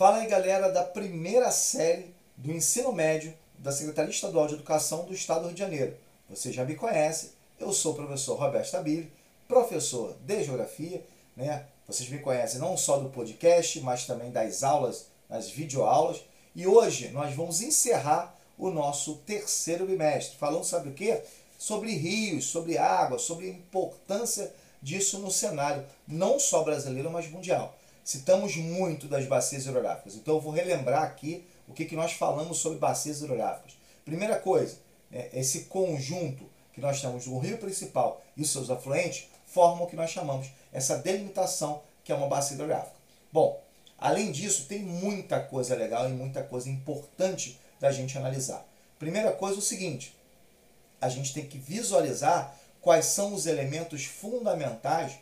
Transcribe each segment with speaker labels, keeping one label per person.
Speaker 1: Fala aí, galera, da primeira série do ensino médio da Secretaria Estadual de Educação do Estado do Rio de Janeiro. Você já me conhece, eu sou o professor Roberto Stabile, professor de Geografia, né? Vocês me conhecem não só do podcast, mas também das aulas, das videoaulas. E hoje nós vamos encerrar o nosso terceiro bimestre, falando sobre o quê? Sobre rios, sobre água, sobre a importância disso no cenário, não só brasileiro, mas mundial. Citamos muito das bacias hidrográficas, então eu vou relembrar aqui o que, que nós falamos sobre bacias hidrográficas. Primeira coisa, né, esse conjunto que nós temos do rio principal e os seus afluentes formam o que nós chamamos essa delimitação que é uma bacia hidrográfica. Bom, além disso, tem muita coisa legal e muita coisa importante da gente analisar. Primeira coisa é o seguinte, a gente tem que visualizar quais são os elementos fundamentais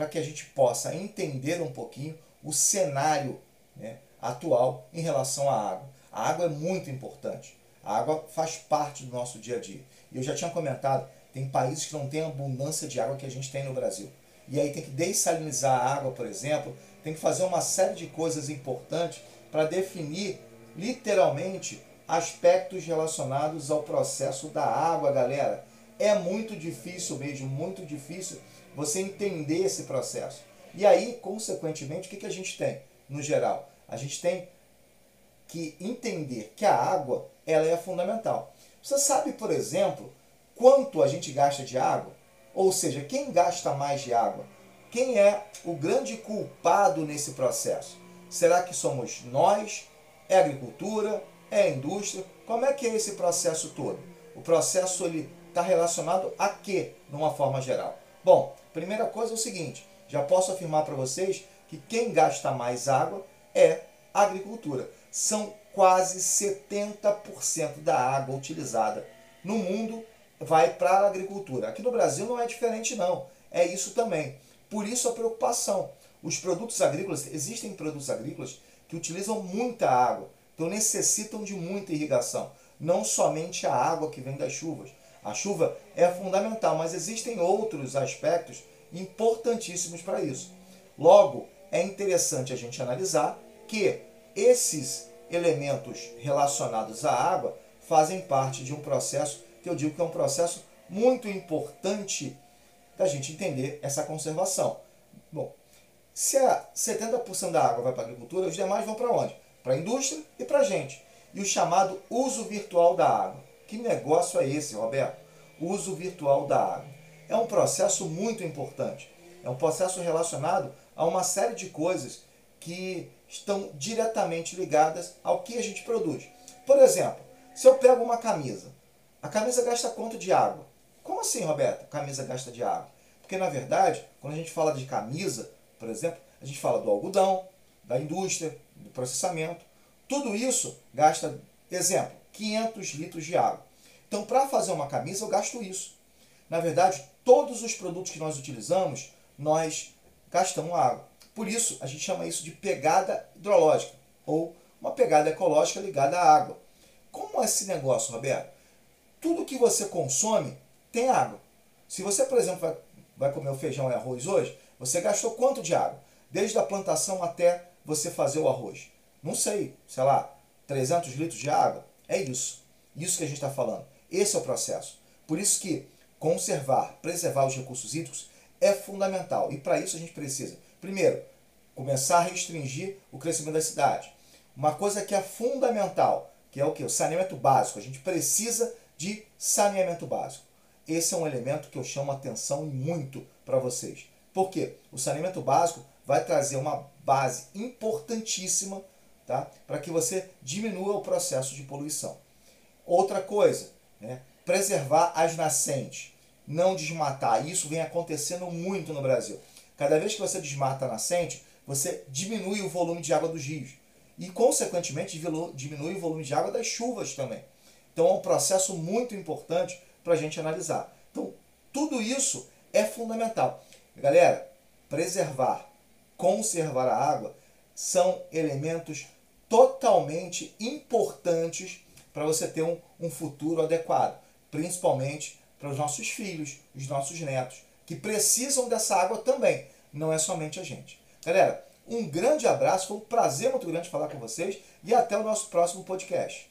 Speaker 1: para que a gente possa entender um pouquinho o cenário né, atual em relação à água. A água é muito importante. A água faz parte do nosso dia a dia. E eu já tinha comentado, tem países que não têm a abundância de água que a gente tem no Brasil. E aí tem que dessalinizar a água, por exemplo, tem que fazer uma série de coisas importantes para definir literalmente aspectos relacionados ao processo da água, galera. É muito difícil mesmo, muito difícil você entender esse processo. E aí, consequentemente, o que, que a gente tem no geral? A gente tem que entender que a água ela é fundamental. Você sabe, por exemplo, quanto a gente gasta de água? Ou seja, quem gasta mais de água? Quem é o grande culpado nesse processo? Será que somos nós? É a agricultura? É a indústria? Como é que é esse processo todo? O processo está relacionado a quê, numa forma geral? Bom, primeira coisa é o seguinte, já posso afirmar para vocês que quem gasta mais água é a agricultura. São quase 70% da água utilizada no mundo vai para a agricultura. Aqui no Brasil não é diferente não, é isso também. Por isso a preocupação. Os produtos agrícolas, existem produtos agrícolas que utilizam muita água, então necessitam de muita irrigação. Não somente a água que vem das chuvas. A chuva é fundamental, mas existem outros aspectos importantíssimos para isso. Logo, é interessante a gente analisar que esses elementos relacionados à água fazem parte de um processo que eu digo que é um processo muito importante da gente entender essa conservação. Bom, se a 70% da água vai para a agricultura, os demais vão para onde? Para a indústria e para a gente. E o chamado uso virtual da água. Que negócio é esse, Roberto? Uso virtual da água. É um processo muito importante. É um processo relacionado a uma série de coisas que estão diretamente ligadas ao que a gente produz. Por exemplo, se eu pego uma camisa, a camisa gasta quanto de água? Como assim, Roberto? Camisa gasta de água? Porque, na verdade, quando a gente fala de camisa, por exemplo, a gente fala do algodão, da indústria, do processamento. Tudo isso gasta, exemplo, 500 litros de água. Então, para fazer uma camisa, eu gasto isso. Na verdade, todos os produtos que nós utilizamos, nós gastamos água. Por isso, a gente chama isso de pegada hidrológica, ou uma pegada ecológica ligada à água. Como é esse negócio, Roberto? Tudo que você consome tem água. Se você, por exemplo, vai, vai comer o feijão e arroz hoje, você gastou quanto de água? Desde a plantação até você fazer o arroz. Não sei, sei lá, 300 litros de água? É isso. Isso que a gente está falando. Esse é o processo. Por isso que conservar, preservar os recursos hídricos é fundamental. E para isso a gente precisa, primeiro, começar a restringir o crescimento da cidade. Uma coisa que é fundamental, que é o que? O saneamento básico. A gente precisa de saneamento básico. Esse é um elemento que eu chamo atenção muito para vocês. Por quê? O saneamento básico vai trazer uma base importantíssima tá? para que você diminua o processo de poluição. Outra coisa, né? preservar as nascentes, não desmatar. Isso vem acontecendo muito no Brasil. Cada vez que você desmata a nascente, você diminui o volume de água dos rios. E, consequentemente, diminui o volume de água das chuvas também. Então, é um processo muito importante para a gente analisar. Então, tudo isso é fundamental. Galera, preservar, conservar a água são elementos totalmente importantes para você ter um, um futuro adequado, principalmente para os nossos filhos, os nossos netos, que precisam dessa água também, não é somente a gente. Galera, Um grande abraço, foi um prazer muito grande falar com vocês e até o nosso próximo podcast.